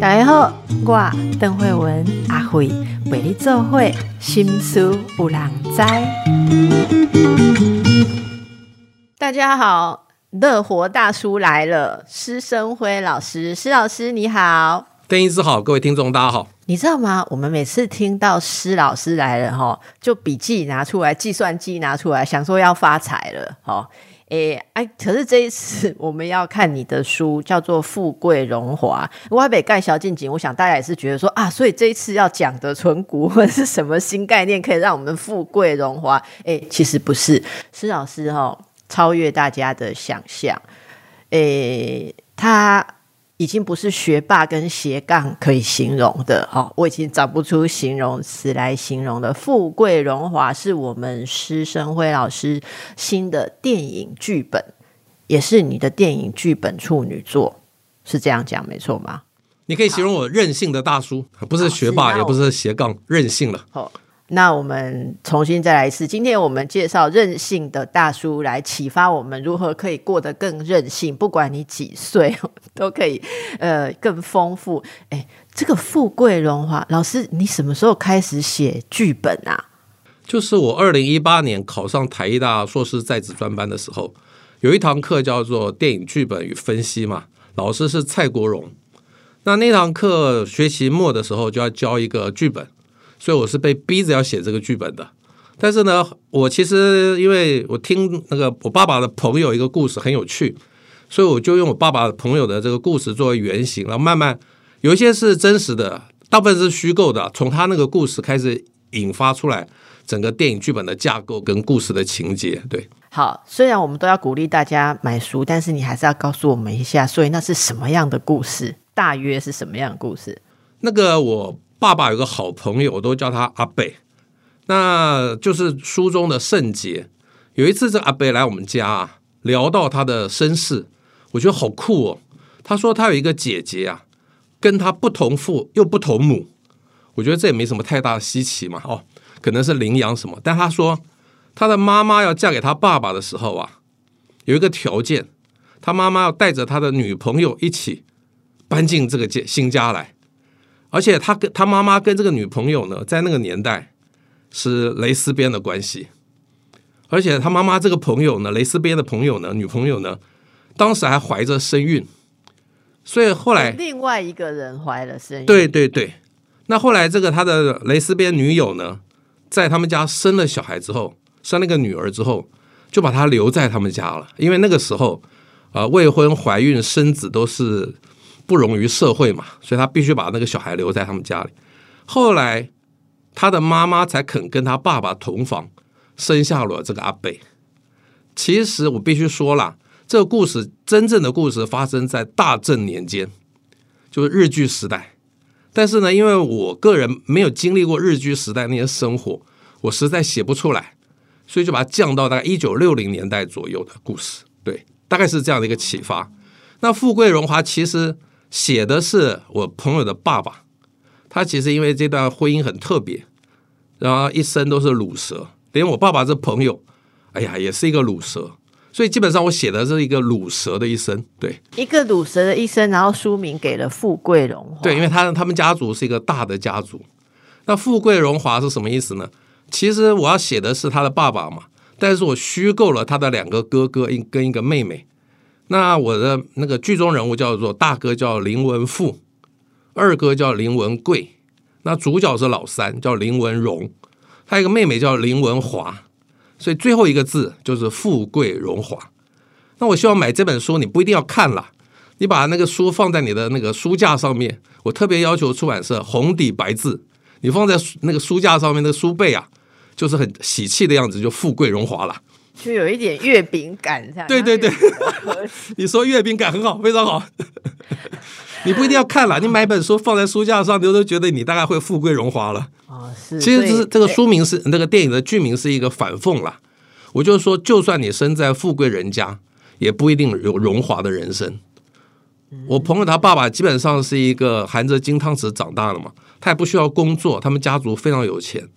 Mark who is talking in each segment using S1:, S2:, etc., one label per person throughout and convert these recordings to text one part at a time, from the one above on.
S1: 大家好，我邓慧文阿慧为你做会心思有人知。大家好，乐活大叔来了，施生辉老师，施老师你好。
S2: 邓医师好，各位听众大家好。
S1: 你知道吗？我们每次听到施老师来了哈，就笔记拿出来，计算机拿出来，想说要发财了哈。哎，可是这一次 我们要看你的书，叫做《富贵荣华》。外北盖小近景，我想大家也是觉得说啊，所以这一次要讲的存股或者是什么新概念，可以让我们富贵荣华？哎，其实不是，施老师哈，超越大家的想象。诶，他。已经不是学霸跟斜杠可以形容的哦，我已经找不出形容词来形容的。富贵荣华是我们施生辉老师新的电影剧本，也是你的电影剧本处女作，是这样讲没错吗？
S2: 你可以形容我任性的大叔，不是学霸，也不是斜杠，任性了。
S1: 好。那我们重新再来一次。今天我们介绍任性的大叔，来启发我们如何可以过得更任性。不管你几岁，都可以呃更丰富。哎，这个富贵荣华，老师，你什么时候开始写剧本啊？
S2: 就是我二零一八年考上台艺大硕士在职专班的时候，有一堂课叫做电影剧本与分析嘛，老师是蔡国荣。那那堂课学期末的时候就要交一个剧本。所以我是被逼着要写这个剧本的，但是呢，我其实因为我听那个我爸爸的朋友一个故事很有趣，所以我就用我爸爸朋友的这个故事作为原型，然后慢慢有一些是真实的，大部分是虚构的，从他那个故事开始引发出来整个电影剧本的架构跟故事的情节。对，
S1: 好，虽然我们都要鼓励大家买书，但是你还是要告诉我们一下，所以那是什么样的故事？大约是什么样的故事？
S2: 那个我。爸爸有个好朋友，我都叫他阿贝，那就是书中的圣杰。有一次，这阿贝来我们家啊，聊到他的身世，我觉得好酷哦。他说他有一个姐姐啊，跟他不同父又不同母，我觉得这也没什么太大的稀奇嘛。哦，可能是领养什么。但他说他的妈妈要嫁给他爸爸的时候啊，有一个条件，他妈妈要带着他的女朋友一起搬进这个家新家来。而且他跟他妈妈跟这个女朋友呢，在那个年代是蕾丝边的关系，而且他妈妈这个朋友呢，蕾丝边的朋友呢，女朋友呢，当时还怀着身孕，所以后来
S1: 另外一个人怀了身孕，
S2: 对对对，那后来这个他的蕾丝边女友呢，在他们家生了小孩之后，生了个女儿之后，就把她留在他们家了，因为那个时候啊，未婚怀孕生子都是。不容于社会嘛，所以他必须把那个小孩留在他们家里。后来他的妈妈才肯跟他爸爸同房，生下了这个阿贝。其实我必须说了，这个故事真正的故事发生在大正年间，就是日据时代。但是呢，因为我个人没有经历过日据时代那些生活，我实在写不出来，所以就把它降到大概一九六零年代左右的故事。对，大概是这样的一个启发。那富贵荣华其实。写的是我朋友的爸爸，他其实因为这段婚姻很特别，然后一生都是乳蛇，连我爸爸这朋友，哎呀，也是一个乳蛇，所以基本上我写的是一个乳蛇的一生，对，
S1: 一个乳蛇的一生，然后书名给了富贵荣华，
S2: 对，因为他他们家族是一个大的家族，那富贵荣华是什么意思呢？其实我要写的是他的爸爸嘛，但是我虚构了他的两个哥哥一跟一个妹妹。那我的那个剧中人物叫做大哥叫林文富，二哥叫林文贵，那主角是老三叫林文荣，他一个妹妹叫林文华，所以最后一个字就是富贵荣华。那我希望买这本书，你不一定要看了，你把那个书放在你的那个书架上面，我特别要求出版社红底白字，你放在那个书架上面，那个书背啊，就是很喜气的样子，就富贵荣华了。
S1: 就有一点月饼感，
S2: 对对对，你说月饼感很好，非常好。你不一定要看了，你买本书放在书架上，你都觉得你大概会富贵荣华了。哦，是。其实是这个书名是那个电影的剧名是一个反讽啦。我就说，就算你生在富贵人家，也不一定有荣华的人生。我朋友他爸爸基本上是一个含着金汤匙长大的嘛，他也不需要工作，他们家族非常有钱。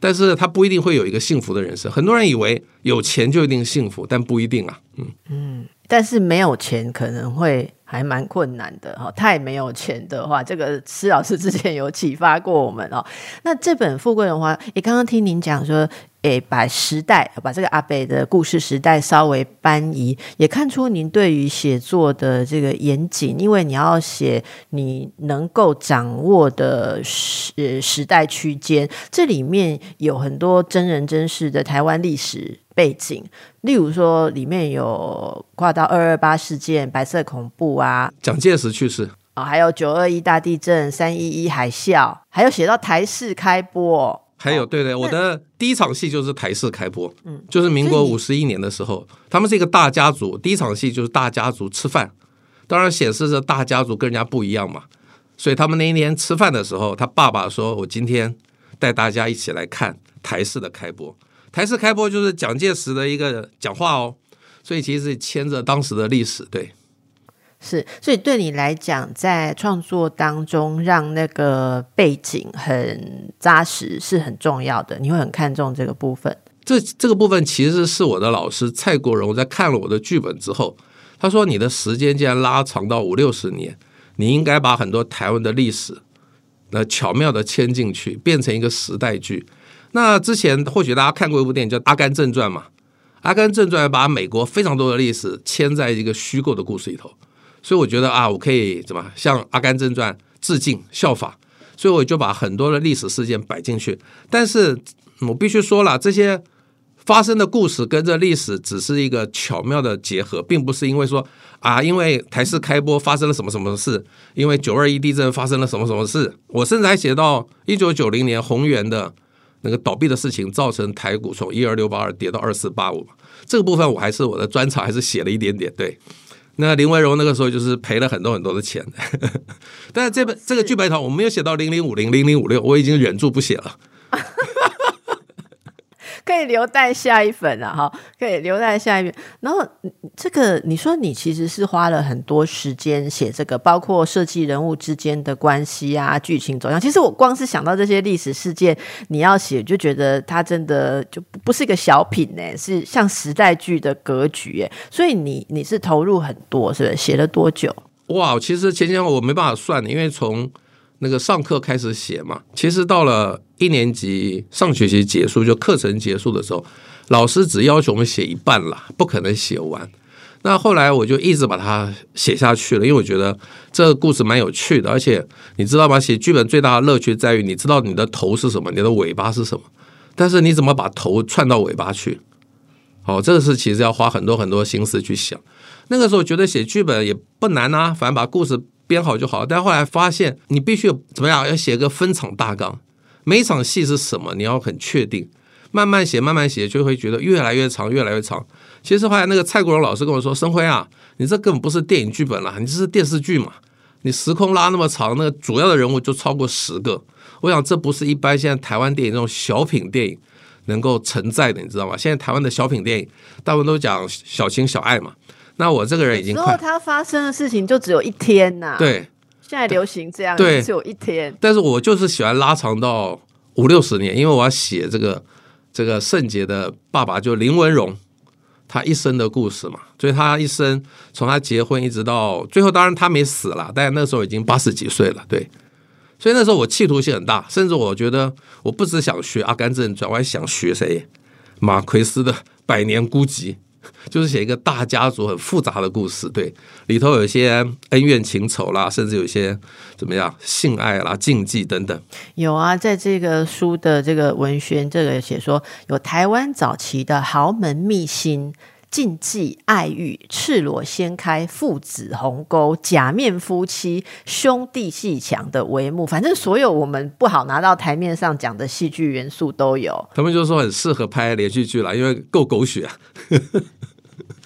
S2: 但是他不一定会有一个幸福的人生。很多人以为有钱就一定幸福，但不一定啊。
S1: 嗯嗯，但是没有钱可能会还蛮困难的哈。太没有钱的话，这个施老师之前有启发过我们哦。那这本《富贵荣华》，也刚刚听您讲说。诶，把时代把这个阿北的故事时代稍微搬移，也看出您对于写作的这个严谨，因为你要写你能够掌握的时时代区间，这里面有很多真人真事的台湾历史背景，例如说里面有跨到二二八事件、白色恐怖啊，
S2: 蒋介石去世。
S1: 啊，还有九二一大地震、三一一海啸，还有写到台视开播。
S2: 还有，对对，我的第一场戏就是台视开播，嗯，就是民国五十一年的时候，他们是一个大家族，第一场戏就是大家族吃饭，当然显示着大家族跟人家不一样嘛，所以他们那一年吃饭的时候，他爸爸说：“我今天带大家一起来看台视的开播，台视开播就是蒋介石的一个讲话哦，所以其实牵着当时的历史，对。”
S1: 是，所以对你来讲，在创作当中让那个背景很扎实是很重要的，你会很看重这个部分。
S2: 这这个部分其实是我的老师蔡国荣在看了我的剧本之后，他说：“你的时间既然拉长到五六十年，你应该把很多台湾的历史，那巧妙的牵进去，变成一个时代剧。那之前或许大家看过一部电影叫《阿甘正传》嘛，《阿甘正传》把美国非常多的历史牵在一个虚构的故事里头。”所以我觉得啊，我可以怎么向《阿甘正传》致敬效法，所以我就把很多的历史事件摆进去。但是我必须说了，这些发生的故事跟这历史只是一个巧妙的结合，并不是因为说啊，因为台视开播发生了什么什么事，因为九二一地震发生了什么什么事。我甚至还写到一九九零年宏源的那个倒闭的事情，造成台股从一二六八二跌到二四八五。这个部分我还是我的专场，还是写了一点点对。那林文荣那个时候就是赔了很多很多的钱，但是这本这个剧本上我没有写到零零五零零零五六，我已经忍住不写了。
S1: 可以留待下一本了哈，可以留待下一本。然后这个你说你其实是花了很多时间写这个，包括设计人物之间的关系啊、剧情走向。其实我光是想到这些历史事件，你要写就觉得它真的就不是一个小品呢，是像时代剧的格局哎。所以你你是投入很多，是不是？写了多久？
S2: 哇，其实前前后我没办法算，因为从那个上课开始写嘛，其实到了。一年级上学期结束，就课程结束的时候，老师只要求我们写一半啦，不可能写完。那后来我就一直把它写下去了，因为我觉得这个故事蛮有趣的，而且你知道吗？写剧本最大的乐趣在于你知道你的头是什么，你的尾巴是什么，但是你怎么把头串到尾巴去？好，这个是其实要花很多很多心思去想。那个时候觉得写剧本也不难啊，反正把故事编好就好。但后来发现，你必须怎么样？要写个分场大纲。每一场戏是什么？你要很确定，慢慢写，慢慢写，就会觉得越来越长，越来越长。其实后来那个蔡国荣老师跟我说：“生辉啊，你这根本不是电影剧本了，你这是电视剧嘛？你时空拉那么长，那个主要的人物就超过十个。我想这不是一般现在台湾电影这种小品电影能够承载的，你知道吗？现在台湾的小品电影大部分都讲小情小爱嘛。那我这个人已经快，
S1: 他发生的事情就只有一天呐。
S2: 对。
S1: 现在流行这样，只有一天。
S2: 但是我就是喜欢拉长到五六十年，因为我要写这个这个圣洁的爸爸，就林文荣，他一生的故事嘛。所以他一生从他结婚一直到最后，当然他没死了，但那时候已经八十几岁了。对，所以那时候我企图心很大，甚至我觉得我不只想学《阿甘正传》，我还想学谁？马奎斯的《百年孤寂》。就是写一个大家族很复杂的故事，对，里头有一些恩怨情仇啦，甚至有一些怎么样性爱啦、禁忌等等。
S1: 有啊，在这个书的这个文宣，这个写说有台湾早期的豪门秘辛。禁忌、爱欲、赤裸掀开、父子鸿沟、假面夫妻、兄弟戏强的帷幕，反正所有我们不好拿到台面上讲的戏剧元素都有。
S2: 他们就说很适合拍连续剧了，因为够狗血。
S1: 啊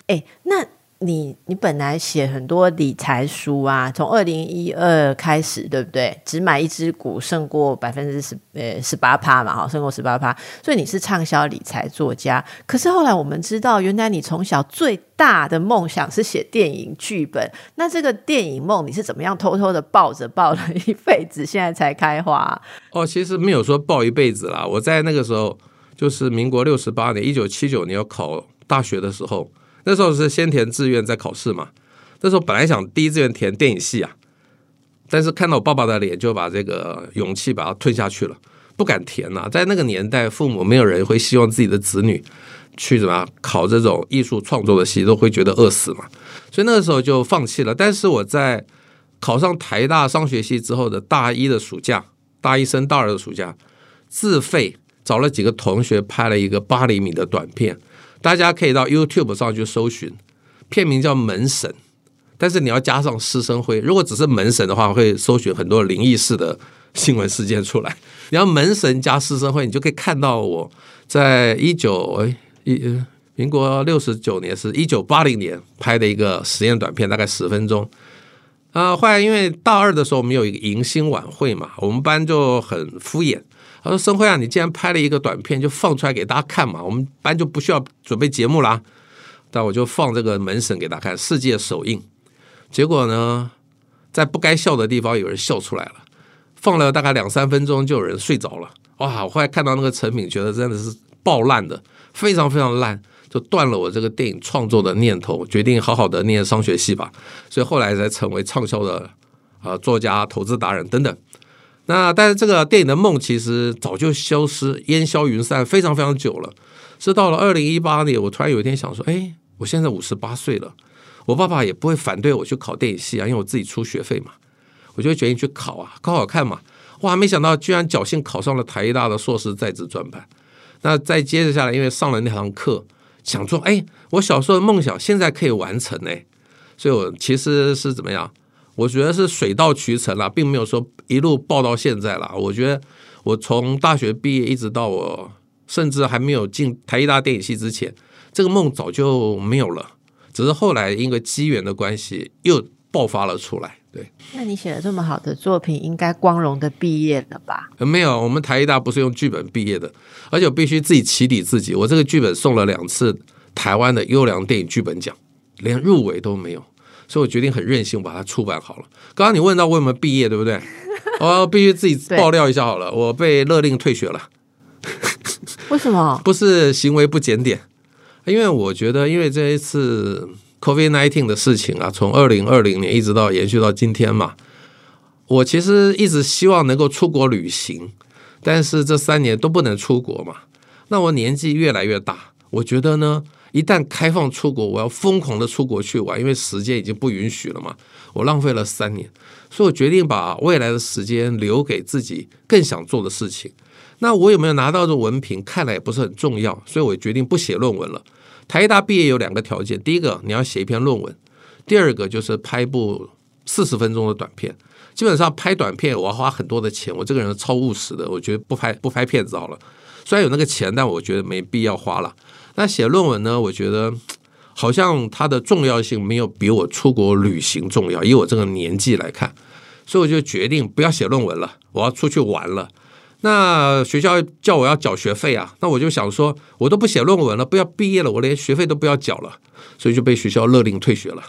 S1: 哎，那。你你本来写很多理财书啊，从二零一二开始，对不对？只买一只股胜过百分之十呃十八趴嘛，哈，胜过十八趴，所以你是畅销理财作家。可是后来我们知道，原来你从小最大的梦想是写电影剧本。那这个电影梦你是怎么样偷偷的抱着抱了一辈子，现在才开花？
S2: 哦，其实没有说抱一辈子啦。我在那个时候，就是民国六十八年，一九七九年要考大学的时候。那时候是先填志愿再考试嘛。那时候本来想第一志愿填电影系啊，但是看到我爸爸的脸，就把这个勇气把它吞下去了，不敢填呐。在那个年代，父母没有人会希望自己的子女去什么考这种艺术创作的系，都会觉得饿死嘛。所以那个时候就放弃了。但是我在考上台大商学系之后的大一的暑假，大一升大二的暑假，自费找了几个同学拍了一个八厘米的短片，大家可以到 YouTube 上去搜寻，片名叫《门神》，但是你要加上师生会。如果只是门神的话，会搜寻很多灵异式的新闻事件出来。你要门神加师生会，你就可以看到我在一九哎一民国六十九年是一九八零年拍的一个实验短片，大概十分钟。啊，后来因为大二的时候我们有一个迎新晚会嘛，我们班就很敷衍。他说：“生辉啊，你既然拍了一个短片，就放出来给大家看嘛，我们班就不需要准备节目啦。”但我就放这个门神给大家看，世界首映。结果呢，在不该笑的地方有人笑出来了。放了大概两三分钟，就有人睡着了。哇！我后来看到那个成品，觉得真的是爆烂的，非常非常烂。就断了我这个电影创作的念头，决定好好的念商学系吧。所以后来才成为畅销的啊作家、投资达人等等。那但是这个电影的梦其实早就消失、烟消云散，非常非常久了。是到了二零一八年，我突然有一天想说：，哎，我现在五十八岁了，我爸爸也不会反对我去考电影系啊，因为我自己出学费嘛。我就决定去考啊，考考看嘛。哇，没想到居然侥幸考上了台大的硕士在职专班。那再接着下来，因为上了那堂课。想说，哎，我小时候的梦想现在可以完成哎，所以我其实是怎么样？我觉得是水到渠成啦，并没有说一路爆到现在啦。我觉得我从大学毕业一直到我甚至还没有进台艺大电影系之前，这个梦早就没有了，只是后来因为机缘的关系又爆发了出来。对，
S1: 那你写了这么好的作品，应该光荣的毕业了吧？
S2: 没有，我们台艺大不是用剧本毕业的，而且我必须自己起底自己。我这个剧本送了两次台湾的优良电影剧本奖，连入围都没有，所以我决定很任性，把它出版好了。刚刚你问到为什么毕业，对不对？我必须自己爆料一下好了，我被勒令退学了。
S1: 为什么？
S2: 不是行为不检点，因为我觉得，因为这一次。Covid nineteen 的事情啊，从二零二零年一直到延续到今天嘛，我其实一直希望能够出国旅行，但是这三年都不能出国嘛。那我年纪越来越大，我觉得呢，一旦开放出国，我要疯狂的出国去玩，因为时间已经不允许了嘛。我浪费了三年，所以我决定把未来的时间留给自己更想做的事情。那我有没有拿到这文凭，看来也不是很重要，所以我决定不写论文了。台大毕业有两个条件，第一个你要写一篇论文，第二个就是拍一部四十分钟的短片。基本上拍短片我要花很多的钱，我这个人超务实的，我觉得不拍不拍片子好了。虽然有那个钱，但我觉得没必要花了。那写论文呢？我觉得好像它的重要性没有比我出国旅行重要。以我这个年纪来看，所以我就决定不要写论文了，我要出去玩了。那学校叫我要缴学费啊，那我就想说，我都不写论文了，不要毕业了，我连学费都不要缴了，所以就被学校勒令退学了。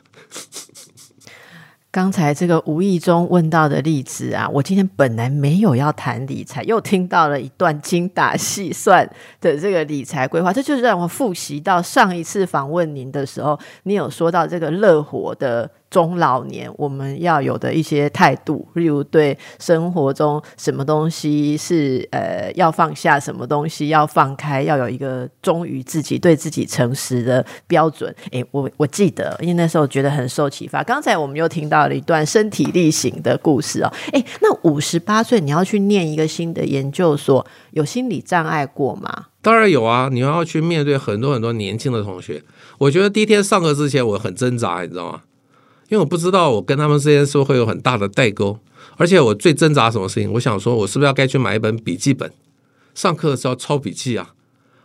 S1: 刚才这个无意中问到的例子啊，我今天本来没有要谈理财，又听到了一段精打细算的这个理财规划，这就是让我复习到上一次访问您的时候，你有说到这个乐活的。中老年我们要有的一些态度，例如对生活中什么东西是呃要放下，什么东西要放开，要有一个忠于自己、对自己诚实的标准。诶，我我记得，因为那时候觉得很受启发。刚才我们又听到了一段身体力行的故事哦。诶，那五十八岁你要去念一个新的研究所，有心理障碍过吗？
S2: 当然有啊，你要去面对很多很多年轻的同学。我觉得第一天上课之前我很挣扎，你知道吗？因为我不知道我跟他们之间是不是会有很大的代沟，而且我最挣扎什么事情？我想说，我是不是要该去买一本笔记本？上课的时候抄笔记啊？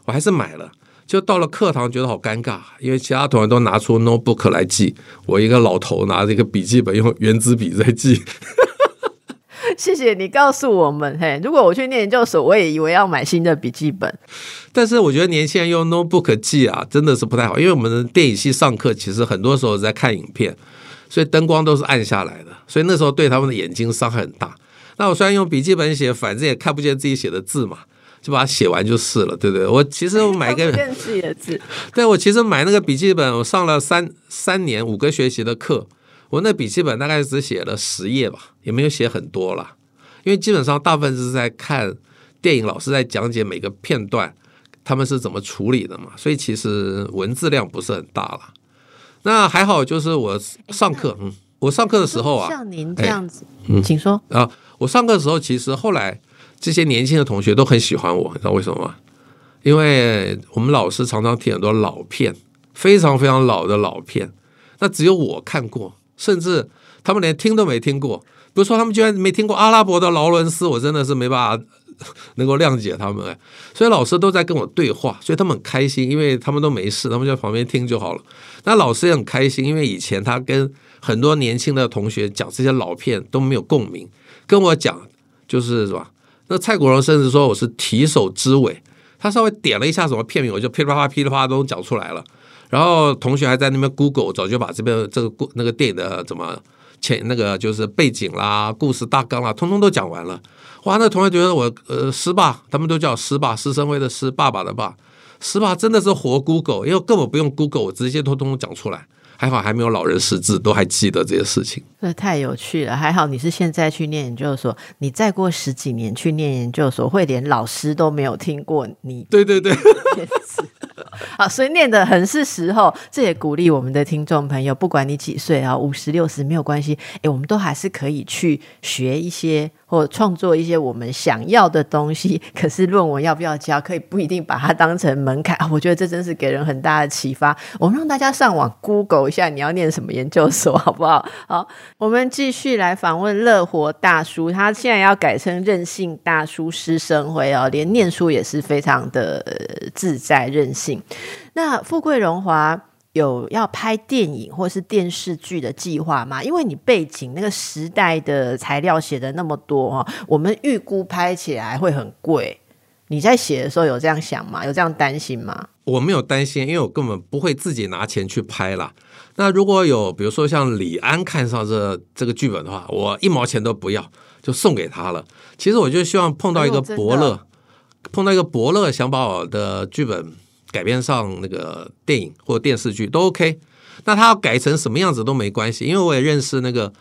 S2: 我还是买了。就到了课堂，觉得好尴尬，因为其他同学都拿出 notebook 来记，我一个老头拿着一个笔记本用圆珠笔在记。
S1: 谢谢你告诉我们，嘿，如果我去念研究所，我也以为要买新的笔记本。
S2: 但是我觉得年轻人用 notebook 记啊，真的是不太好，因为我们的电影系上课其实很多时候在看影片。所以灯光都是暗下来的，所以那时候对他们的眼睛伤害很大。那我虽然用笔记本写，反正也看不见自己写的字嘛，就把它写完就是了，对不对？我其实我买个，
S1: 认识的字，
S2: 对我其实买那个笔记本，我上了三三年五个学期的课，我那笔记本大概只写了十页吧，也没有写很多了，因为基本上大部分是在看电影，老师在讲解每个片段，他们是怎么处理的嘛，所以其实文字量不是很大了。那还好，就是我上课，嗯，我上课的时候啊，
S1: 像您这样子，请说
S2: 啊，我上课的时候，其实后来这些年轻的同学都很喜欢我，你知道为什么吗？因为我们老师常常听很多老片，非常非常老的老片，那只有我看过，甚至他们连听都没听过。比如说，他们居然没听过阿拉伯的劳伦斯，我真的是没办法。能够谅解他们哎，所以老师都在跟我对话，所以他们很开心，因为他们都没事，他们就在旁边听就好了。那老师也很开心，因为以前他跟很多年轻的同学讲这些老片都没有共鸣，跟我讲就是是吧？那蔡国荣甚至说我是提手之尾，他稍微点了一下什么片名，我就噼里啪啦噼里啪啦都讲出来了。然后同学还在那边 Google，早就把这边这个故那个电影的怎么前那个就是背景啦、故事大纲啦，通通都讲完了。哇！那同学觉得我呃师爸，他们都叫师爸，师生辉的师，爸爸的爸，是吧真的是活 Google，因为根本不用 Google，我直接通通讲出来。还好还没有老人识字，都还记得这些事情。
S1: 这太有趣了！还好你是现在去念研究所，你再过十几年去念研究所，会连老师都没有听过你。
S2: 对对对。
S1: 好，所以念的很是时候，这也鼓励我们的听众朋友，不管你几岁啊，五十六十没有关系，哎，我们都还是可以去学一些或创作一些我们想要的东西。可是论文要不要交，可以不一定把它当成门槛。我觉得这真是给人很大的启发。我们让大家上网 Google 一下，你要念什么研究所，好不好？好，我们继续来访问乐活大叔，他现在要改成任性大叔师生辉哦，连念书也是非常的自在任性。那富贵荣华有要拍电影或是电视剧的计划吗？因为你背景那个时代的材料写的那么多哈，我们预估拍起来会很贵。你在写的时候有这样想吗？有这样担心吗？
S2: 我没有担心，因为我根本不会自己拿钱去拍啦。那如果有比如说像李安看上这这个剧本的话，我一毛钱都不要，就送给他了。其实我就希望碰到一个伯乐，碰到一个伯乐想把我的剧本。改编上那个电影或电视剧都 OK，那他要改成什么样子都没关系，因为我也认识那个《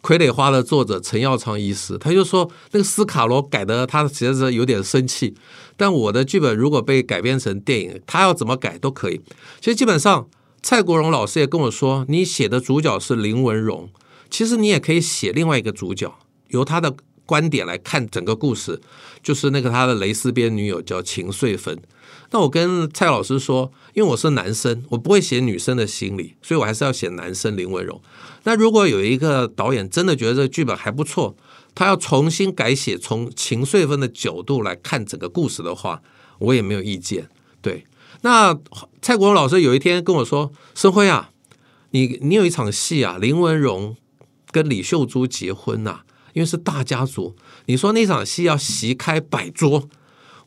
S2: 傀儡花》的作者陈耀昌医师，他就说那个斯卡罗改的他其实是有点生气，但我的剧本如果被改编成电影，他要怎么改都可以。其实基本上蔡国荣老师也跟我说，你写的主角是林文荣，其实你也可以写另外一个主角，由他的观点来看整个故事，就是那个他的蕾丝边女友叫秦穗芬。那我跟蔡老师说，因为我是男生，我不会写女生的心理，所以我还是要写男生林文荣。那如果有一个导演真的觉得这个剧本还不错，他要重新改写，从秦穗芬的角度来看整个故事的话，我也没有意见。对，那蔡国荣老师有一天跟我说：“申辉啊，你你有一场戏啊，林文荣跟李秀珠结婚呐，因为是大家族，你说那场戏要席开百桌。”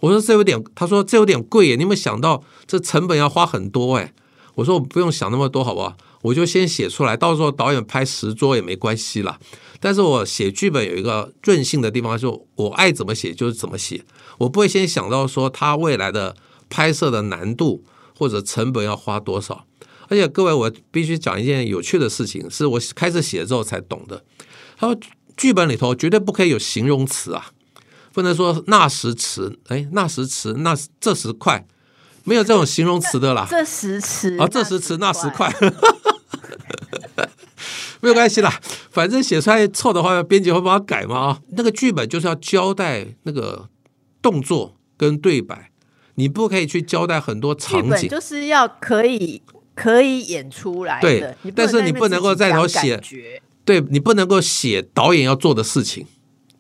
S2: 我说这有点，他说这有点贵耶，你有没有想到这成本要花很多哎？我说我不用想那么多，好不好？我就先写出来，到时候导演拍十桌也没关系啦。但是我写剧本有一个任性的地方，就我爱怎么写就是怎么写，我不会先想到说他未来的拍摄的难度或者成本要花多少。而且各位，我必须讲一件有趣的事情，是我开始写之后才懂的。他说剧本里头绝对不可以有形容词啊。不能说那时迟，哎，那时迟，那这时快，没有这种形容词的啦。
S1: 这时迟
S2: 啊，这时迟，那时快，没有关系啦。反正写出来错的话，编辑会帮他改嘛啊。那个剧本就是要交代那个动作跟对白，你不可以去交代很多场景，
S1: 就是要可以可以演出来。
S2: 对，但是你不能够在头写，对你不能够写导演要做的事情。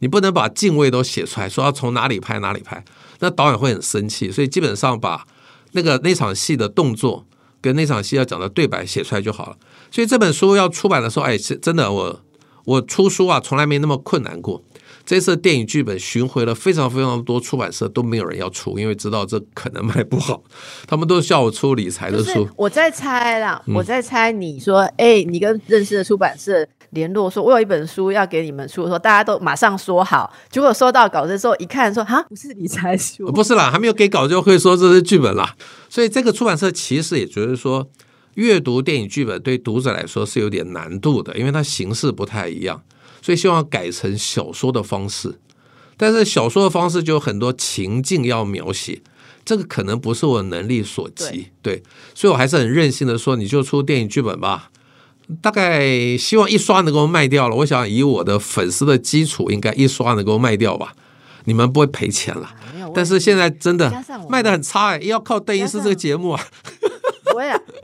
S2: 你不能把敬畏都写出来，说要从哪里拍哪里拍，那导演会很生气。所以基本上把那个那场戏的动作跟那场戏要讲的对白写出来就好了。所以这本书要出版的时候，哎，真的我我出书啊，从来没那么困难过。这次电影剧本巡回了非常非常多出版社，都没有人要出，因为知道这可能卖不好，他们都叫我出理财的书。
S1: 我在猜啦，我在猜，你说，哎，你跟认识的出版社。联络说，我有一本书要给你们出，说大家都马上说好。结果收到稿子之后一看，说哈，不是理财书，
S2: 不是啦，还没有给稿就会说这是剧本啦。所以这个出版社其实也觉得说，阅读电影剧本对读者来说是有点难度的，因为它形式不太一样，所以希望改成小说的方式。但是小说的方式就有很多情境要描写，这个可能不是我能力所及，对，所以我还是很任性的说，你就出电影剧本吧。大概希望一刷能够卖掉了，我想以我的粉丝的基础，应该一刷能够卖掉吧。你们不会赔钱了，但是现在真的卖的很差哎，要靠邓医师这个节目啊。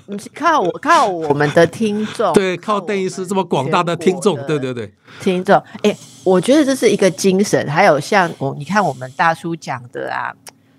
S1: 我也靠我靠我们的听众，
S2: 对，靠邓医师这么广大的听众，对对对，
S1: 听众，哎，我觉得这是一个精神。还有像我，你看我们大叔讲的啊。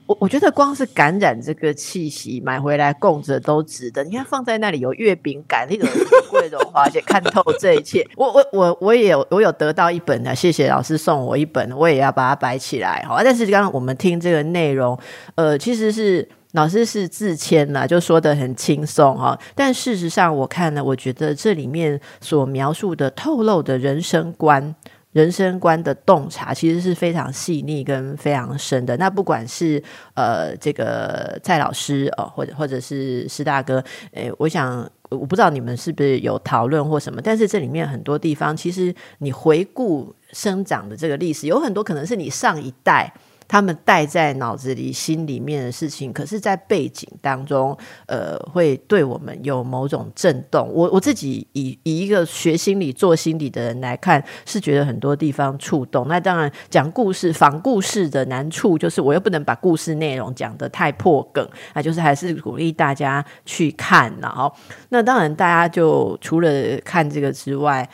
S1: 我我觉得光是感染这个气息，买回来供着都值得。你看放在那里有月饼感，那种桂荣华姐看透这一切。我我我我也有我有得到一本的，谢谢老师送我一本，我也要把它摆起来好。但是刚刚我们听这个内容，呃，其实是老师是自谦了，就说的很轻松哈。但事实上我看了，我觉得这里面所描述的透露的人生观。人生观的洞察其实是非常细腻跟非常深的。那不管是呃这个蔡老师哦，或者或者是施大哥，诶，我想我不知道你们是不是有讨论或什么，但是这里面很多地方，其实你回顾生长的这个历史，有很多可能是你上一代。他们带在脑子里、心里面的事情，可是，在背景当中，呃，会对我们有某种震动。我我自己以以一个学心理、做心理的人来看，是觉得很多地方触动。那当然，讲故事、仿故事的难处，就是我又不能把故事内容讲得太破梗，那就是还是鼓励大家去看。然后，那当然，大家就除了看这个之外，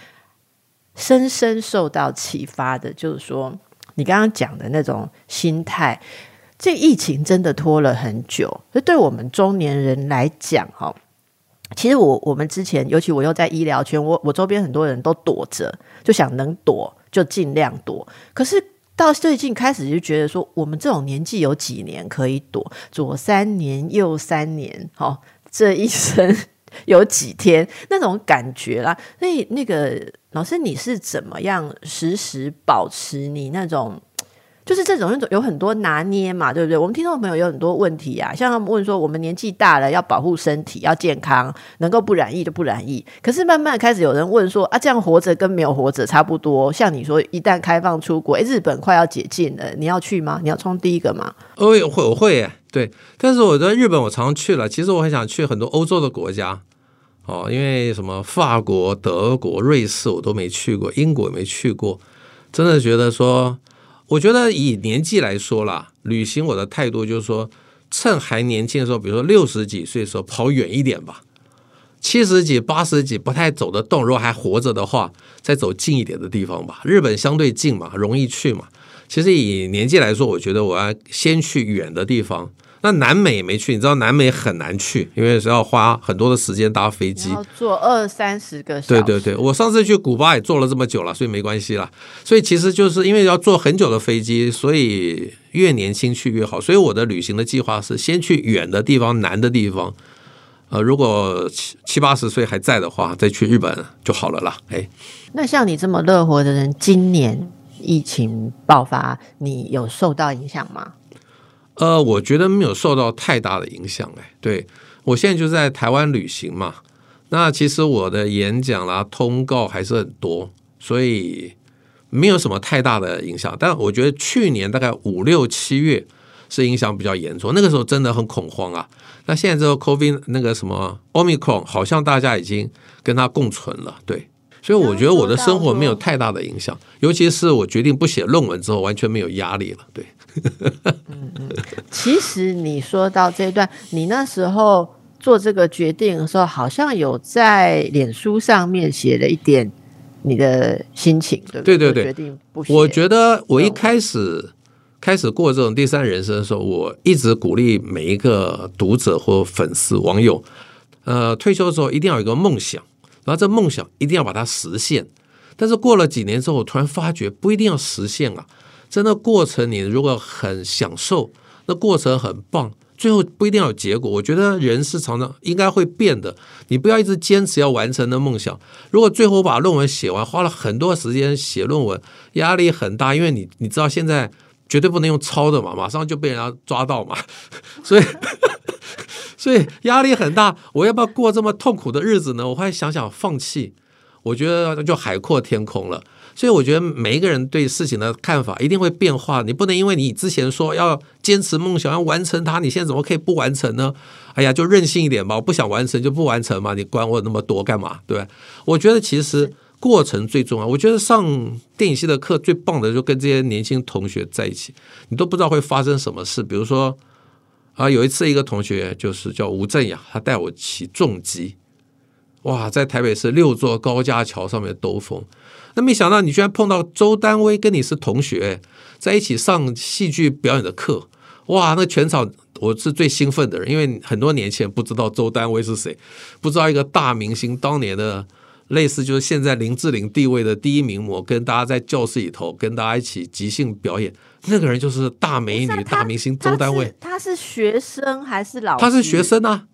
S1: 深深受到启发的，就是说。你刚刚讲的那种心态，这疫情真的拖了很久。这对我们中年人来讲，哈，其实我我们之前，尤其我又在医疗圈，我我周边很多人都躲着，就想能躲就尽量躲。可是到最近开始就觉得说，我们这种年纪有几年可以躲？左三年，右三年，哈，这一生有几天那种感觉啦。所以那个。老师，你是怎么样时时保持你那种，就是这种那种有很多拿捏嘛，对不对？我们听众朋友有很多问题啊，像他们问说，我们年纪大了要保护身体，要健康，能够不染疫就不染疫。可是慢慢开始有人问说，啊，这样活着跟没有活着差不多。像你说，一旦开放出国，诶日本快要解禁了，你要去吗？你要冲第一个吗？
S2: 哦，会我会，对。但是我在日本我常常去了，其实我很想去很多欧洲的国家。哦，因为什么法国、德国、瑞士我都没去过，英国也没去过，真的觉得说，我觉得以年纪来说啦，旅行我的态度就是说，趁还年轻的时候，比如说六十几岁的时候跑远一点吧，七十几、八十几不太走得动，如果还活着的话，再走近一点的地方吧。日本相对近嘛，容易去嘛。其实以年纪来说，我觉得我要先去远的地方。那南美也没去，你知道南美很难去，因为是要花很多的时间搭飞机，
S1: 要坐二三十个小时。
S2: 对对对，我上次去古巴也坐了这么久了，所以没关系啦。所以其实就是因为要坐很久的飞机，所以越年轻去越好。所以我的旅行的计划是先去远的地方、难的地方。呃，如果七七八十岁还在的话，再去日本就好了啦。哎，
S1: 那像你这么乐活的人，今年疫情爆发，你有受到影响吗？
S2: 呃，我觉得没有受到太大的影响哎，对我现在就在台湾旅行嘛，那其实我的演讲啦、通告还是很多，所以没有什么太大的影响。但我觉得去年大概五六七月是影响比较严重，那个时候真的很恐慌啊。那现在这个 COVID 那个什么 Omicron 好像大家已经跟它共存了，对，所以我觉得我的生活没有太大的影响，尤其是我决定不写论文之后，完全没有压力了，对。
S1: 嗯嗯，其实你说到这一段，你那时候做这个决定的时候，好像有在脸书上面写了一点你的心情，对不
S2: 对？对对
S1: 对，决定不。
S2: 我觉得我一开始开始过这种第三人生的时候，我一直鼓励每一个读者或粉丝网友，呃，退休的时候一定要有一个梦想，然后这梦想一定要把它实现。但是过了几年之后，我突然发觉不一定要实现啊。在那过程，你如果很享受，那过程很棒，最后不一定要有结果。我觉得人是常常应该会变的，你不要一直坚持要完成的梦想。如果最后把论文写完，花了很多时间写论文，压力很大，因为你你知道现在绝对不能用抄的嘛，马上就被人家抓到嘛，所以 所以压力很大。我要不要过这么痛苦的日子呢？我会想想放弃，我觉得就海阔天空了。所以我觉得每一个人对事情的看法一定会变化，你不能因为你之前说要坚持梦想要完成它，你现在怎么可以不完成呢？哎呀，就任性一点吧，我不想完成就不完成嘛，你管我那么多干嘛？对？我觉得其实过程最重要。我觉得上电影系的课最棒的就跟这些年轻同学在一起，你都不知道会发生什么事。比如说啊，有一次一个同学就是叫吴正雅，他带我骑重机，哇，在台北市六座高架桥上面兜风。那没想到你居然碰到周丹薇，跟你是同学，在一起上戏剧表演的课，哇！那全场我是最兴奋的人，因为很多年前不知道周丹薇是谁，不知道一个大明星，当年的类似就是现在林志玲地位的第一名模，跟大家在教室里头跟大家一起即兴表演，那个人就是大美女、大明星周丹薇。
S1: 她是学生还是老？
S2: 她是学生啊。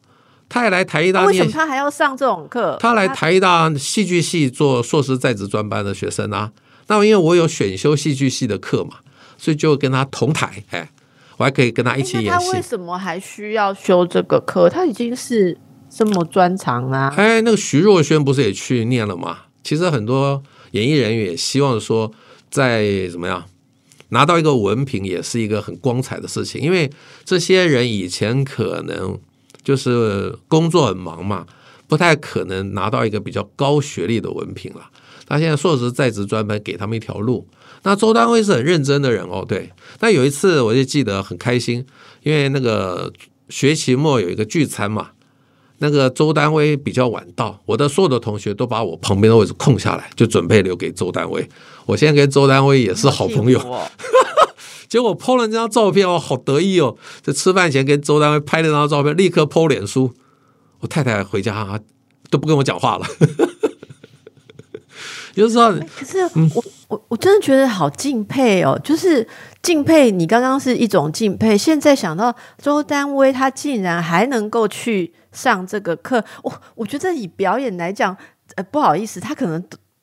S2: 她也来台艺大，
S1: 为什么他还要上这种课？
S2: 她来台艺大戏剧系做硕士在职专班的学生啊。那因为我有选修戏剧系的课嘛，所以就跟她同台，哎，我还可以跟她一起演戏。
S1: 他为什么还需要修这个课？她已经是这么专长啊。
S2: 哎，那个徐若瑄不是也去念了吗？其实很多演艺人员也希望说，在怎么样拿到一个文凭，也是一个很光彩的事情，因为这些人以前可能。就是工作很忙嘛，不太可能拿到一个比较高学历的文凭了。他现在硕士在职专门给他们一条路。那周丹薇是很认真的人哦，对。那有一次我就记得很开心，因为那个学期末有一个聚餐嘛，那个周丹薇比较晚到，我的所有的同学都把我旁边的位置空下来，就准备留给周丹薇。我现在跟周丹薇也是好朋友。结果 PO 了那张照片哦，好得意哦！在吃饭前跟周丹薇拍那张照片，立刻 PO 脸书。我太太回家都不跟我讲话了。就是说，
S1: 可是我我我真的觉得好敬佩哦，就是敬佩你刚刚是一种敬佩，现在想到周丹薇她竟然还能够去上这个课，我我觉得以表演来讲，呃，不好意思，他可能。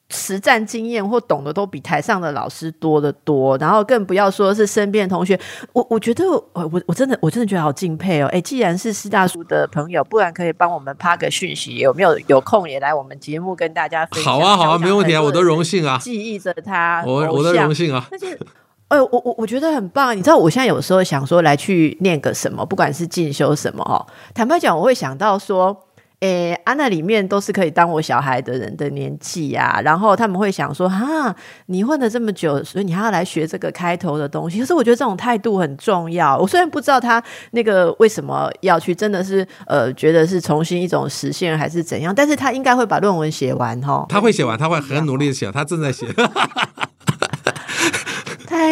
S1: 实战经验或懂得都比台上的老师多得多，然后更不要说是身边的同学。我我觉得，我我我真的我真的觉得好敬佩哦！哎，既然是师大叔的朋友，不然可以帮我们发个讯息，有没有有空也来我们节目跟大家分享？
S2: 好啊，好啊，没问题啊，我的荣幸啊，
S1: 记忆着他，
S2: 我我的荣幸啊。
S1: 但是，哎，我我我觉得很棒。你知道，我现在有时候想说来去念个什么，不管是进修什么哦，坦白讲，我会想到说。诶，啊，那里面都是可以当我小孩的人的年纪呀，然后他们会想说，哈，你混了这么久，所以你还要来学这个开头的东西。可是我觉得这种态度很重要。我虽然不知道他那个为什么要去，真的是呃，觉得是重新一种实现还是怎样，但是他应该会把论文写完哈。
S2: 他会写完，他会很努力的写，他正在写。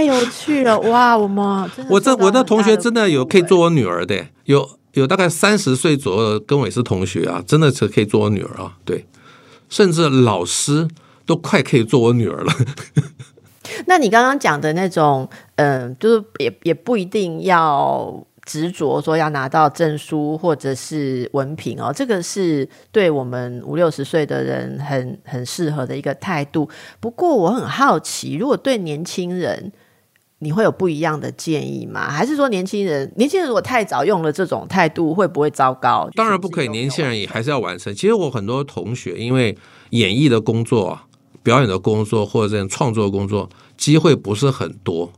S1: 太有趣了，哇，我们
S2: 我这我的同学真的有可以做我女儿的，有。有大概三十岁左右跟我也是同学啊，真的是可以做我女儿啊，对，甚至老师都快可以做我女儿了。
S1: 那你刚刚讲的那种，嗯，就是也也不一定要执着说要拿到证书或者是文凭哦，这个是对我们五六十岁的人很很适合的一个态度。不过我很好奇，如果对年轻人。你会有不一样的建议吗？还是说年轻人，年轻人如果太早用了这种态度，会不会糟糕？
S2: 当然不可以，年轻人也还是要完成。其实我很多同学，因为演艺的工作、表演的工作或者这种创作工作机会不是很多，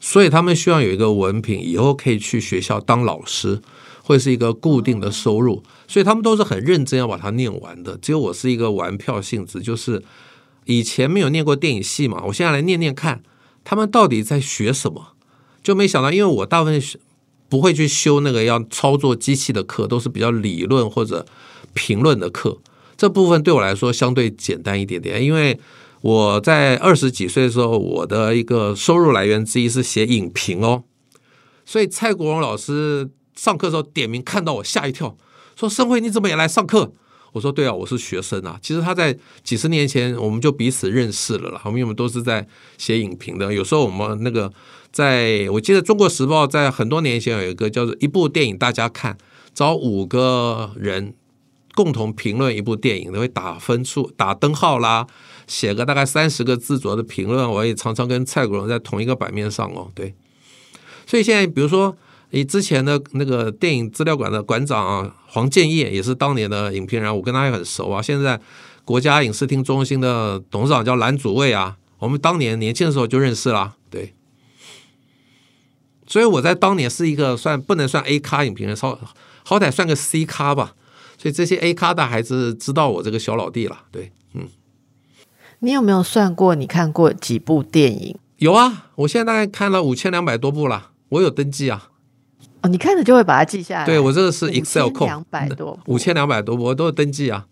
S2: 所以他们需要有一个文凭，以后可以去学校当老师，会是一个固定的收入。所以他们都是很认真要把它念完的。只有我是一个玩票性质，就是以前没有念过电影系嘛，我现在来念念看。他们到底在学什么？就没想到，因为我大部分不会去修那个要操作机器的课，都是比较理论或者评论的课。这部分对我来说相对简单一点点，因为我在二十几岁的时候，我的一个收入来源之一是写影评哦。所以蔡国荣老师上课的时候点名看到我吓一跳，说：“生辉，你怎么也来上课？”我说对啊，我是学生啊。其实他在几十年前我们就彼此认识了啦。我们我们都是在写影评的。有时候我们那个在我记得《中国时报》在很多年前有一个叫做“一部电影大家看”，找五个人共同评论一部电影，都会打分数、打灯号啦，写个大概三十个字左右的评论。我也常常跟蔡国荣在同一个版面上哦，对。所以现在，比如说你之前的那个电影资料馆的馆长啊，黄建业也是当年的影评人，我跟他也很熟啊。现在国家影视厅中心的董事长叫蓝祖蔚啊，我们当年年轻的时候就认识啦，对。所以我在当年是一个算不能算 A 咖影评人，好好歹算个 C 咖吧。所以这些 A 咖的孩子知道我这个小老弟了。对，嗯。
S1: 你有没有算过？你看过几部电影？
S2: 有啊，我现在大概看了五千两百多部了。我有登记啊。
S1: 哦，你看着就会把它记下来。
S2: 对我这个是 Excel 控，
S1: 两百多，
S2: 五千两百多我都有登记啊。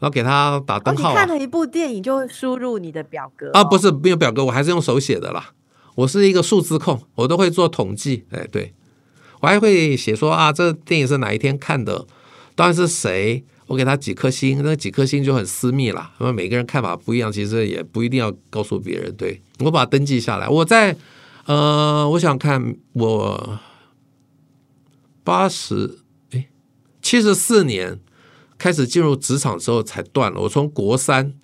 S2: 然后给他打灯号。
S1: 你看了一部电影就会输入你的表格
S2: 啊？不是没有表格，我还是用手写的啦。我是一个数字控，我都会做统计。哎，对，我还会写说啊，这电影是哪一天看的，当然是谁，我给他几颗星，那几颗星就很私密了。因为每个人看法不一样，其实也不一定要告诉别人。对我把它登记下来。我在呃，我想看我八十哎七十四年开始进入职场之后才断了。我从国三，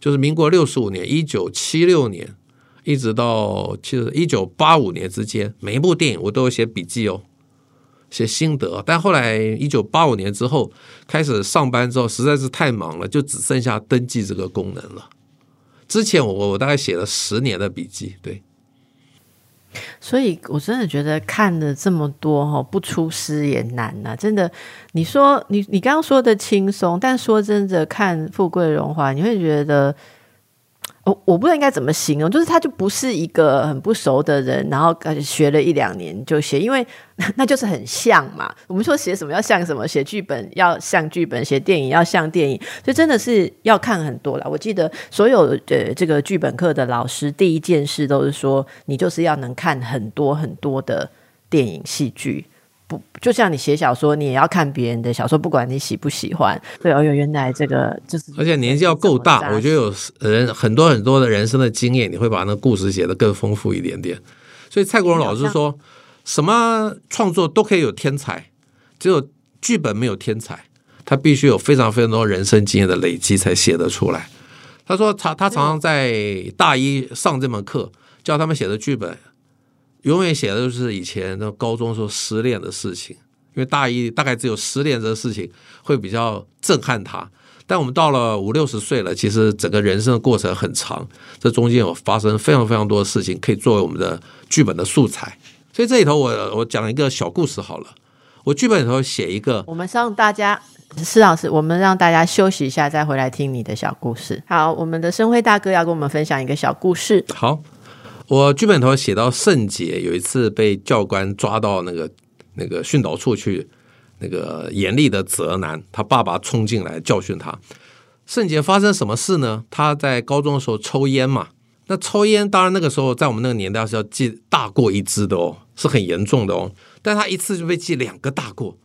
S2: 就是民国六十五年，一九七六年。一直到其实一九八五年之间，每一部电影我都有写笔记哦，写心得。但后来一九八五年之后开始上班之后，实在是太忙了，就只剩下登记这个功能了。之前我我大概写了十年的笔记，对。
S1: 所以我真的觉得看了这么多哈，不出师也难呐。真的，你说你你刚刚说的轻松，但说真的，看《富贵荣华》，你会觉得。我我不知道应该怎么形容，就是他就不是一个很不熟的人，然后学了一两年就写，因为 那就是很像嘛。我们说写什么要像什么，写剧本要像剧本，写电影要像电影，所以真的是要看很多了。我记得所有的这个剧本课的老师，第一件事都是说，你就是要能看很多很多的电影戏剧。不，就像你写小说，你也要看别人的小说，不管你喜不喜欢。对，哦哟，原来这个就是，
S2: 而且年纪要够大，我觉得有人很多很多的人生的经验，你会把那故事写得更丰富一点点。所以蔡国荣老师说什么创作都可以有天才，只有剧本没有天才，他必须有非常非常多人生经验的累积才写得出来。他说他他常常在大一上这门课，教他们写的剧本。永远写的都是以前的高中时候失恋的事情，因为大一大概只有失恋这个事情会比较震撼他。但我们到了五六十岁了，其实整个人生的过程很长，这中间有发生非常非常多的事情，可以作为我们的剧本的素材。所以这里头我我讲一个小故事好了，我剧本里头写一个，
S1: 我们让大家施老师，我们让大家休息一下，再回来听你的小故事。好，我们的生辉大哥要跟我们分享一个小故事。
S2: 好。我剧本头写到圣杰有一次被教官抓到那个那个训导处去，那个严厉的责难他爸爸冲进来教训他。圣杰发生什么事呢？他在高中的时候抽烟嘛，那抽烟当然那个时候在我们那个年代是要记大过一支的哦，是很严重的哦。但他一次就被记两个大过，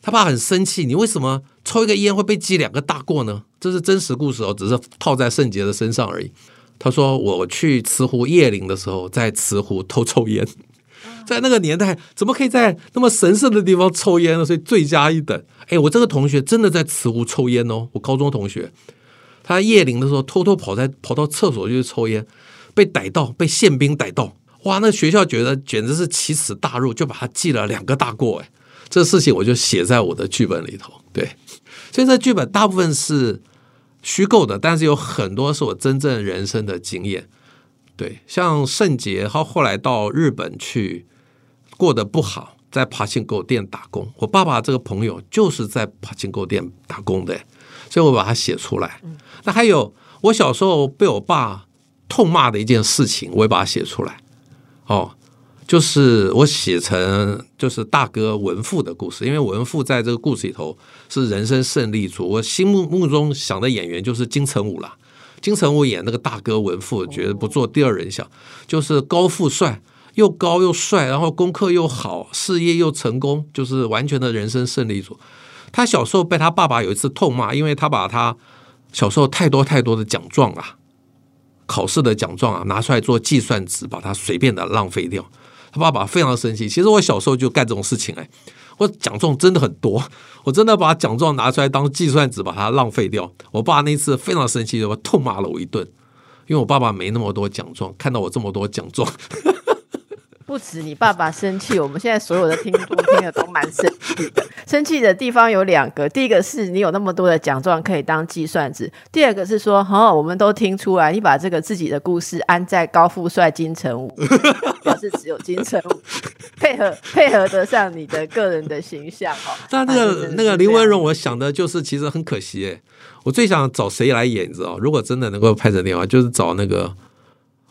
S2: 他爸很生气，你为什么抽一个烟会被记两个大过呢？这是真实故事哦，只是套在圣杰的身上而已。他说：“我去慈湖夜灵的时候，在慈湖偷抽烟，在那个年代，怎么可以在那么神圣的地方抽烟呢？所以罪加一等。哎，我这个同学真的在慈湖抽烟哦，我高中同学，他夜灵的时候偷偷跑在跑到厕所去抽烟，被逮到，被宪兵逮到。哇，那学校觉得简直是奇耻大辱，就把他记了两个大过。哎，这事情我就写在我的剧本里头。对，所以这剧本大部分是。”虚构的，但是有很多是我真正人生的经验。对，像圣杰，他后来到日本去，过得不好，在爬行狗店打工。我爸爸这个朋友就是在爬行狗店打工的，所以我把它写出来。那还有我小时候被我爸痛骂的一件事情，我也把它写出来。哦。就是我写成就是大哥文富的故事，因为文富在这个故事里头是人生胜利组。我心目目中想的演员就是金城武了，金城武演那个大哥文富，觉得不做第二人想，就是高富帅，又高又帅，然后功课又好，事业又成功，就是完全的人生胜利组。他小时候被他爸爸有一次痛骂，因为他把他小时候太多太多的奖状啊，考试的奖状啊拿出来做计算纸，把它随便的浪费掉。他爸爸非常生气。其实我小时候就干这种事情，哎，我奖状真的很多，我真的把奖状拿出来当计算纸，把它浪费掉。我爸那次非常生气，我痛骂了我一顿，因为我爸爸没那么多奖状，看到我这么多奖状。
S1: 不止你爸爸生气，我们现在所有的听众听的都蛮生气的。生气的地方有两个，第一个是你有那么多的奖状可以当计算纸；第二个是说，哈，我们都听出来，你把这个自己的故事安在高富帅金城武，表示只有金城武配合配合得上你的个人的形象哦。
S2: 那那个那个林文荣，我想的就是其实很可惜哎，我最想找谁来演，你知道？如果真的能够拍成电影，就是找那个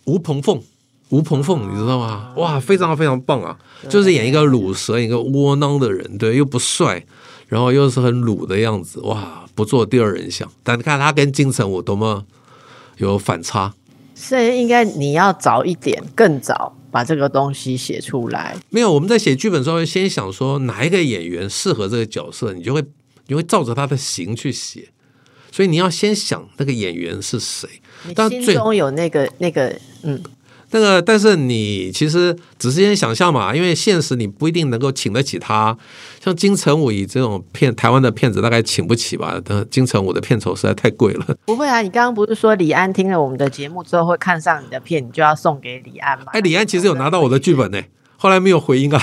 S2: 吴鹏凤。吴鹏凤，你知道吗？哇，非常非常棒啊！就是演一个鲁蛇，一个窝囊的人，对，又不帅，然后又是很鲁的样子，哇，不做第二人想。但你看他跟金城武多么有反差，
S1: 所以应该你要早一点，更早把这个东西写出来。
S2: 没有，我们在写剧本的时候，先想说哪一个演员适合这个角色，你就会你会照着他的形去写。所以你要先想那个演员是谁，
S1: 但心中有那个那个嗯。
S2: 那个，但是你其实只是先想象嘛，因为现实你不一定能够请得起他。像金城武以这种骗，台湾的骗子大概请不起吧？但金城武的片酬实在太贵了。
S1: 不会啊，你刚刚不是说李安听了我们的节目之后会看上你的片，你就要送给李安吗？
S2: 哎，李安其实有拿到我的剧本呢，后来没有回音啊。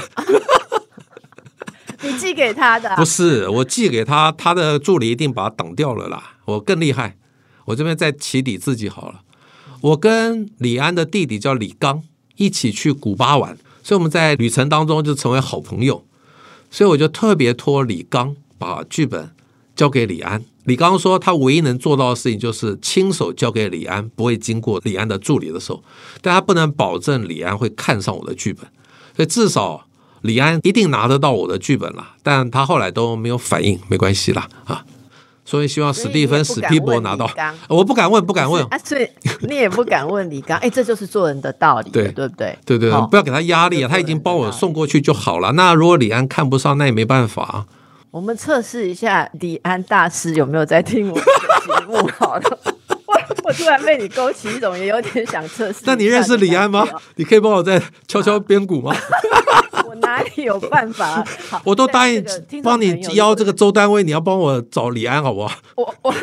S1: 你寄给他的？
S2: 不是，我寄给他，他的助理一定把他挡掉了啦。我更厉害，我这边再起底自己好了。我跟李安的弟弟叫李刚一起去古巴玩，所以我们在旅程当中就成为好朋友。所以我就特别托李刚把剧本交给李安。李刚说他唯一能做到的事情就是亲手交给李安，不会经过李安的助理的手，但他不能保证李安会看上我的剧本。所以至少李安一定拿得到我的剧本了，但他后来都没有反应，没关系啦啊。所以希望史蒂芬史皮博拿到，我不敢问，不敢问
S1: 啊！所以你也不敢问李刚，哎，这就是做人的道理，对对不对？
S2: 对对，不要给他压力啊！他已经帮我送过去就好了。那如果李安看不上，那也没办法。
S1: 我们测试一下李安大师有没有在听我们的节目？好了，我 我突然被你勾起一种也有点想测试。
S2: 那你认识李安吗？你可以帮我再敲敲边鼓吗？
S1: 我哪里有办法？
S2: 我都答应帮你邀这个周单位，你要帮我找李安，好不好？
S1: 我我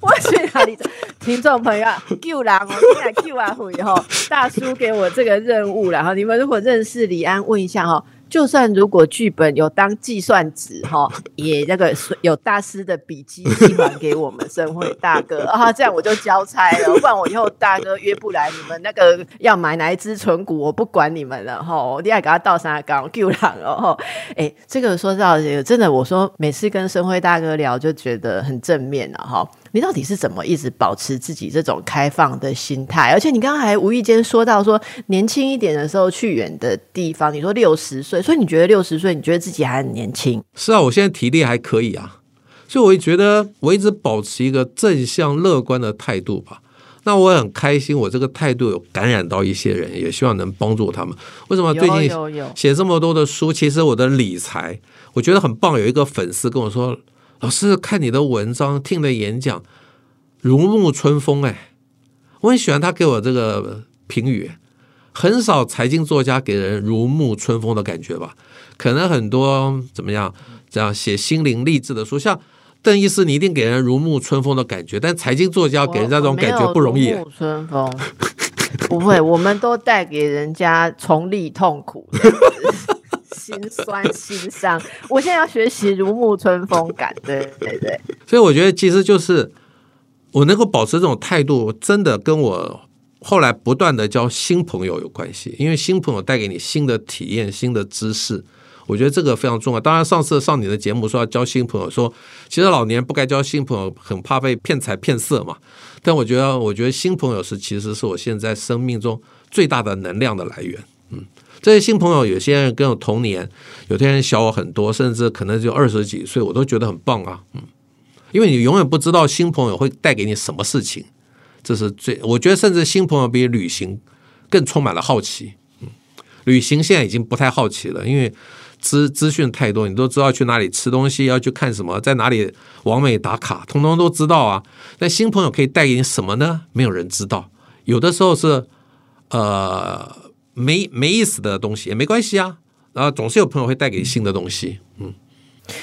S1: 我去哪里？听众朋友，救狼哦！现在救完回后，大叔给我这个任务，然后你们如果认识李安，问一下哈。就算如果剧本有当计算纸哈，也那个有大师的笔记寄还给我们盛会大哥 啊，这样我就交差了。不然我以后大哥约不来，你们那个要买哪一支存股，我不管你们了哈。我另外给他倒三缸 Q 两哦。哎，这个说到真的，我说每次跟盛辉大哥聊，就觉得很正面了哈。你到底是怎么一直保持自己这种开放的心态？而且你刚刚还无意间说到说年轻一点的时候去远的地方，你说六十岁，所以你觉得六十岁，你觉得自己还很年轻？
S2: 是啊，我现在体力还可以啊，所以我觉得我一直保持一个正向乐观的态度吧。那我很开心，我这个态度有感染到一些人，也希望能帮助他们。为什么最近写这么多的书？其实我的理财我觉得很棒。有一个粉丝跟我说。老师看你的文章，听的演讲，如沐春风。哎，我很喜欢他给我这个评语。很少财经作家给人如沐春风的感觉吧？可能很多怎么样这样写心灵励志的书，像邓医师，你一定给人如沐春风的感觉。但财经作家给人家这种感觉不容易。
S1: 如沐春风 不会，我们都带给人家从历痛苦。心酸心伤，我现在要学习如沐春风感，对对对。
S2: 所以我觉得其实就是我能够保持这种态度，真的跟我后来不断的交新朋友有关系。因为新朋友带给你新的体验、新的知识，我觉得这个非常重要。当然，上次上你的节目说要交新朋友，说其实老年不该交新朋友，很怕被骗财骗色嘛。但我觉得，我觉得新朋友是其实是我现在生命中最大的能量的来源。嗯。这些新朋友，有些人跟我同年，有些人小我很多，甚至可能就二十几岁，我都觉得很棒啊，嗯，因为你永远不知道新朋友会带给你什么事情，这是最，我觉得甚至新朋友比旅行更充满了好奇，嗯，旅行现在已经不太好奇了，因为资资讯太多，你都知道去哪里吃东西，要去看什么，在哪里完美打卡，通通都知道啊。那新朋友可以带给你什么呢？没有人知道，有的时候是呃。没没意思的东西也没关系啊，然后总是有朋友会带给新的东西。嗯，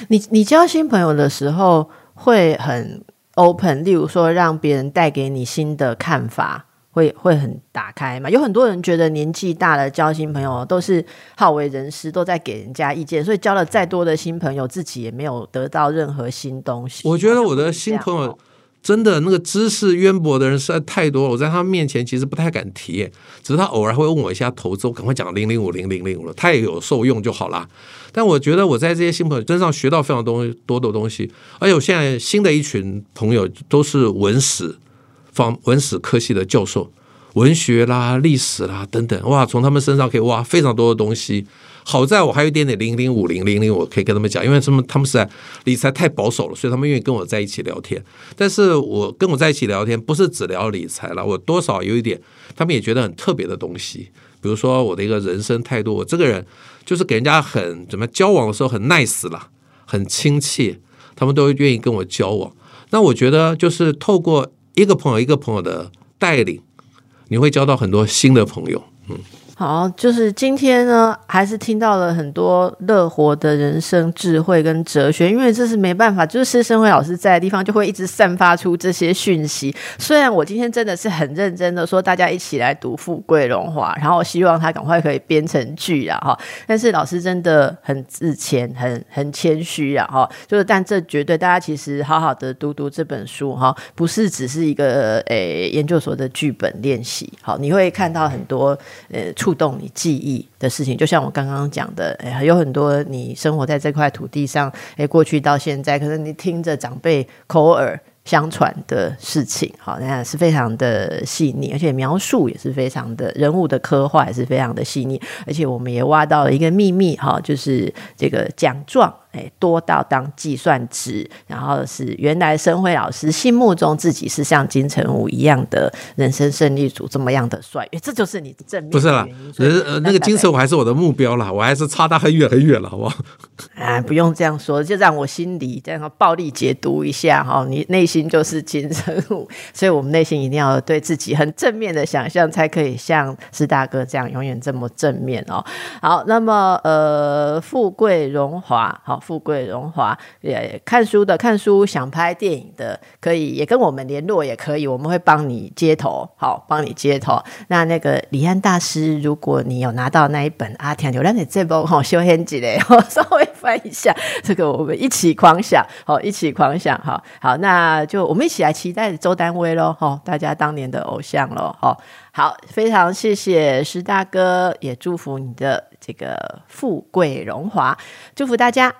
S1: 你你交新朋友的时候会很 open，例如说让别人带给你新的看法。会会很打开嘛？有很多人觉得年纪大了交新朋友都是好为人师，都在给人家意见，所以交了再多的新朋友，自己也没有得到任何新东西。
S2: 我觉得我的新朋友真的那个知识渊博的人实在太多了，我在他面前其实不太敢提，只是他偶尔会问我一下投资，我赶快讲零零五零零零五了，他也有受用就好啦。但我觉得我在这些新朋友身上学到非常多多的东西，而且我现在新的一群朋友都是文史。方文史科系的教授，文学啦、历史啦等等，哇，从他们身上可以挖非常多的东西。好在我还有一点点零零五零零零，我可以跟他们讲，因为他们他们实在理财太保守了，所以他们愿意跟我在一起聊天。但是我跟我在一起聊天，不是只聊理财了，我多少有一点，他们也觉得很特别的东西。比如说我的一个人生态度，我这个人就是给人家很怎么交往的时候很 nice 啦，很亲切，他们都愿意跟我交往。那我觉得就是透过。一个朋友一个朋友的带领，你会交到很多新的朋友。嗯。
S1: 好，就是今天呢，还是听到了很多乐活的人生智慧跟哲学，因为这是没办法，就是师生会老师在的地方，就会一直散发出这些讯息。虽然我今天真的是很认真的说，大家一起来读《富贵荣华》，然后希望他赶快可以编成剧啊哈。但是老师真的很自谦，很很谦虚啊哈。就是，但这绝对大家其实好好的读读这本书哈，不是只是一个诶研究所的剧本练习。好，你会看到很多呃触。触动你记忆的事情，就像我刚刚讲的，哎，有很多你生活在这块土地上，哎，过去到现在，可是你听着长辈口耳相传的事情，好，那是非常的细腻，而且描述也是非常的人物的刻画也是非常的细腻，而且我们也挖到了一个秘密，哈，就是这个奖状。哎，多到当计算值，然后是原来申辉老师心目中自己是像金城武一样的人生胜利组这么样的帅，这就是你正面
S2: 不是啦，呃，那个金城武还是我的目标啦，我还是差他很远很远了，好不好？
S1: 哎，不用这样说，就让我心里这样暴力解读一下哈，你内心就是金城武，所以我们内心一定要对自己很正面的想象，才可以像施大哥这样永远这么正面哦。好，那么呃，富贵荣华好。富贵荣华，也看书的看书，想拍电影的可以也跟我们联络，也可以，我们会帮你接头，好，帮你接头。那那个李安大师，如果你有拿到那一本《阿天流浪》的这部哈，修仙集嘞，我稍微翻一下，这个我们一起狂想，好，一起狂想，好好，那就我们一起来期待周丹薇喽，哈，大家当年的偶像喽，哈，好，非常谢谢石大哥，也祝福你的这个富贵荣华，祝福大家。